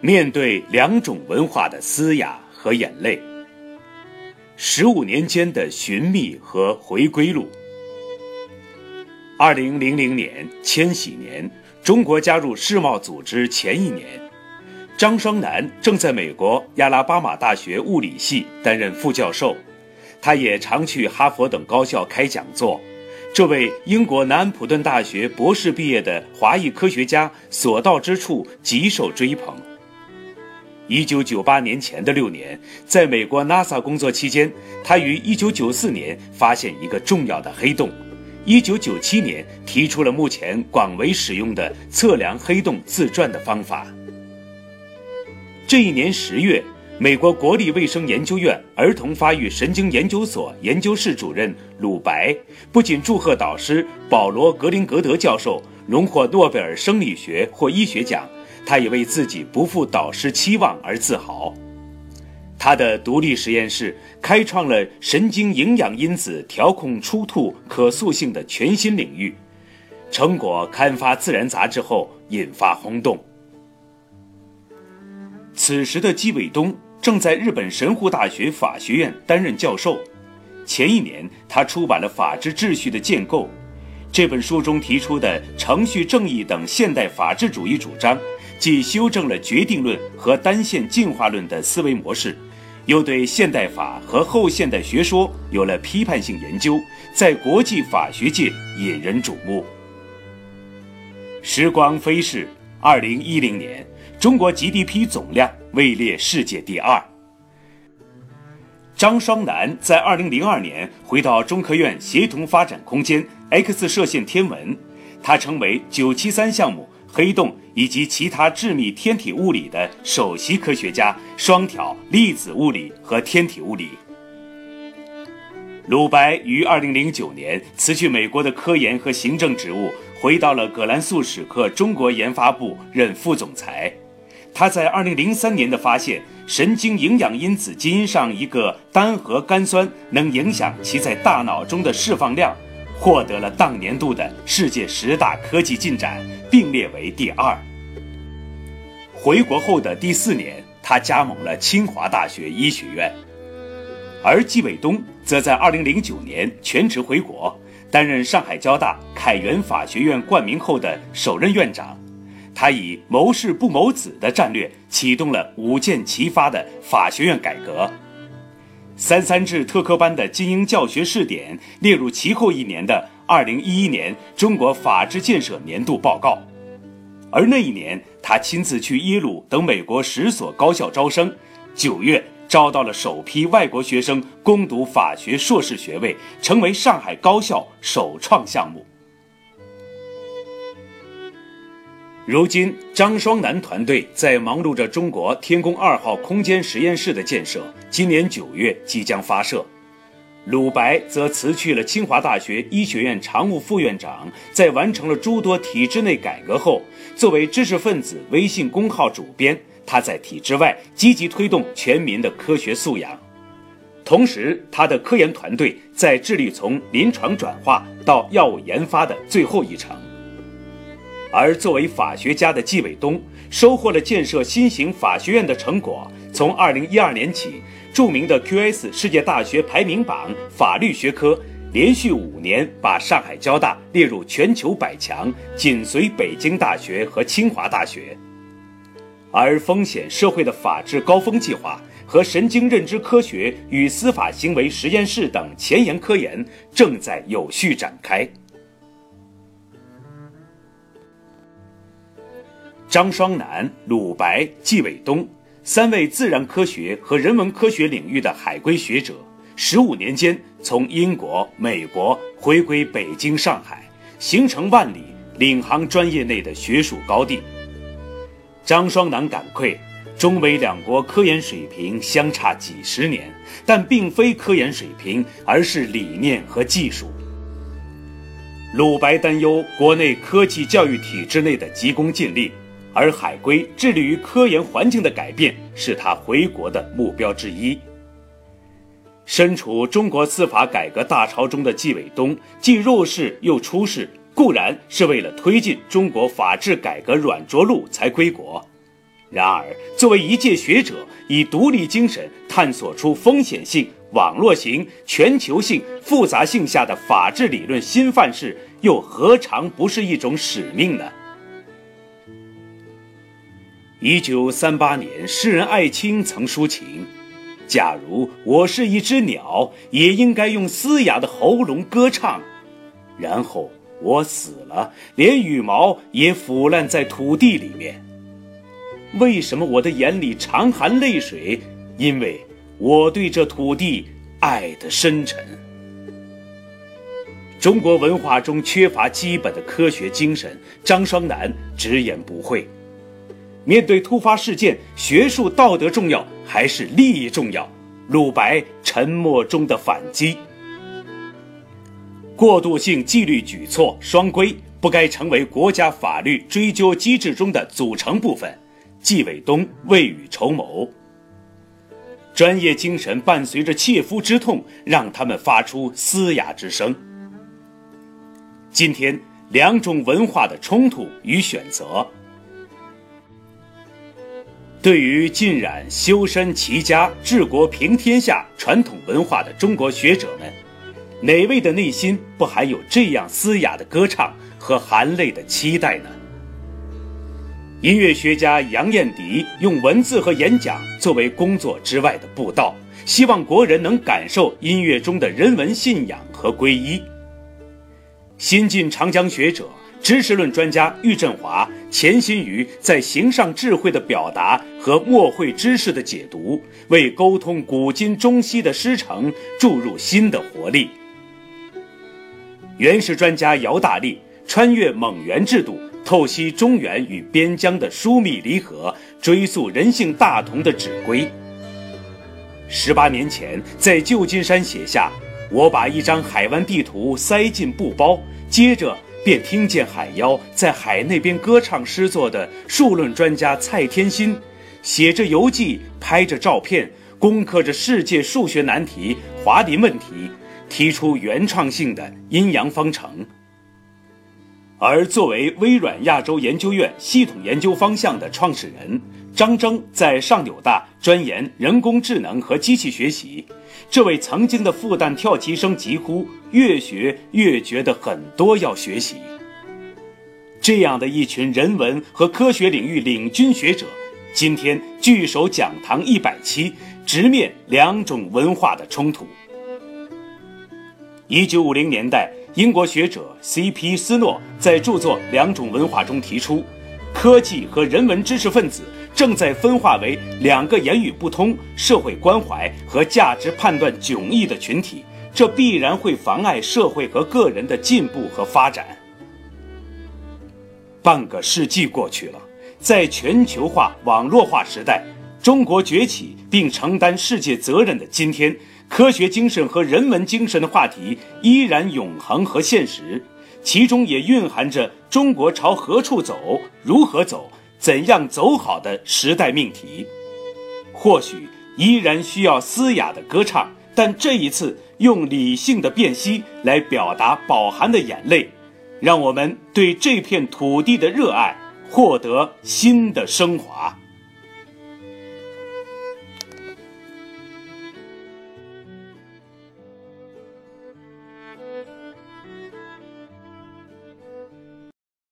面对两种文化的嘶哑和眼泪，十五年间的寻觅和回归路。二零零零年，千禧年，中国加入世贸组织前一年，张双南正在美国亚拉巴马大学物理系担任副教授，他也常去哈佛等高校开讲座。这位英国南安普顿大学博士毕业的华裔科学家，所到之处极受追捧。一九九八年前的六年，在美国 NASA 工作期间，他于一九九四年发现一个重要的黑洞，一九九七年提出了目前广为使用的测量黑洞自转的方法。这一年十月，美国国立卫生研究院儿童发育神经研究所研究室主任鲁白不仅祝贺导师保罗·格林格德教授荣获诺贝尔生理学或医学奖。他也为自己不负导师期望而自豪。他的独立实验室开创了神经营养因子调控出吐可塑性的全新领域，成果刊发《自然》杂志后引发轰动。此时的姬伟东正在日本神户大学法学院担任教授。前一年，他出版了《法治秩序的建构》这本书中提出的程序正义等现代法治主义主张。既修正了决定论和单线进化论的思维模式，又对现代法和后现代学说有了批判性研究，在国际法学界引人瞩目。时光飞逝，二零一零年，中国 GDP 总量位列世界第二。张双南在二零零二年回到中科院协同发展空间 X 射线天文，他成为九七三项目。黑洞以及其他致密天体物理的首席科学家，双挑粒子物理和天体物理。鲁白于2009年辞去美国的科研和行政职务，回到了葛兰素史克中国研发部任副总裁。他在2003年的发现，神经营养因子基因上一个单核苷酸能影响其在大脑中的释放量。获得了当年度的世界十大科技进展，并列为第二。回国后的第四年，他加盟了清华大学医学院，而季伟东则在2009年全职回国，担任上海交大凯源法学院冠名后的首任院长。他以谋事不谋子的战略，启动了五箭齐发的法学院改革。三三制特科班的精英教学试点列入其后一年的二零一一年中国法治建设年度报告，而那一年他亲自去耶鲁等美国十所高校招生，九月招到了首批外国学生攻读法学硕士学位，成为上海高校首创项目。如今，张双南团队在忙碌着中国天宫二号空间实验室的建设，今年九月即将发射。鲁白则辞去了清华大学医学院常务副院长，在完成了诸多体制内改革后，作为知识分子微信公号主编，他在体制外积极推动全民的科学素养。同时，他的科研团队在致力从临床转化到药物研发的最后一程。而作为法学家的纪伟东，收获了建设新型法学院的成果。从2012年起，著名的 QS 世界大学排名榜法律学科连续五年把上海交大列入全球百强，紧随北京大学和清华大学。而风险社会的法治高峰计划和神经认知科学与司法行为实验室等前沿科研正在有序展开。张双南、鲁白、纪伟东三位自然科学和人文科学领域的海归学者，十五年间从英国、美国回归北京、上海，行程万里，领航专业内的学术高地。张双南感愧，中美两国科研水平相差几十年，但并非科研水平，而是理念和技术。鲁白担忧国内科技教育体制内的急功近利。而海归致力于科研环境的改变，是他回国的目标之一。身处中国司法改革大潮中的纪伟东，既入世又出世，固然是为了推进中国法治改革软着陆才归国，然而，作为一介学者，以独立精神探索出风险性、网络型、全球性、复杂性下的法治理论新范式，又何尝不是一种使命呢？一九三八年，诗人艾青曾抒情：“假如我是一只鸟，也应该用嘶哑的喉咙歌唱。然后我死了，连羽毛也腐烂在土地里面。”为什么我的眼里常含泪水？因为我对这土地爱得深沉。中国文化中缺乏基本的科学精神，张双南直言不讳。面对突发事件，学术道德重要还是利益重要？鲁白沉默中的反击。过渡性纪律举措双规不该成为国家法律追究机制中的组成部分。纪伟东未雨绸缪，专业精神伴随着切肤之痛，让他们发出嘶哑之声。今天，两种文化的冲突与选择，对于浸染修身齐家治国平天下传统文化的中国学者们，哪位的内心不含有这样嘶哑的歌唱和含泪的期待呢？音乐学家杨燕迪用文字和演讲作为工作之外的布道，希望国人能感受音乐中的人文信仰和皈依。新晋长江学者、知识论专家郁振华潜心于在形上智慧的表达和墨绘知识的解读，为沟通古今中西的师承注入新的活力。原始专家姚大力穿越蒙元制度。透析中原与边疆的疏密离合，追溯人性大同的指归。十八年前，在旧金山写下“我把一张海湾地图塞进布包”，接着便听见海妖在海那边歌唱诗作的数论专家蔡天心，写着游记，拍着照片，攻克着世界数学难题、华林问题，提出原创性的阴阳方程。而作为微软亚洲研究院系统研究方向的创始人，张征在上纽大钻研人工智能和机器学习。这位曾经的复旦跳棋生疾呼：“越学越觉得很多要学习。”这样的一群人文和科学领域领军学者，今天聚首讲堂一百期，直面两种文化的冲突。一九五零年代。英国学者 C.P. 斯诺在著作《两种文化》中提出，科技和人文知识分子正在分化为两个言语不通、社会关怀和价值判断迥异的群体，这必然会妨碍社会和个人的进步和发展。半个世纪过去了，在全球化、网络化时代，中国崛起并承担世界责任的今天。科学精神和人文精神的话题依然永恒和现实，其中也蕴含着中国朝何处走、如何走、怎样走好的时代命题。或许依然需要嘶哑的歌唱，但这一次用理性的辨析来表达饱含的眼泪，让我们对这片土地的热爱获得新的升华。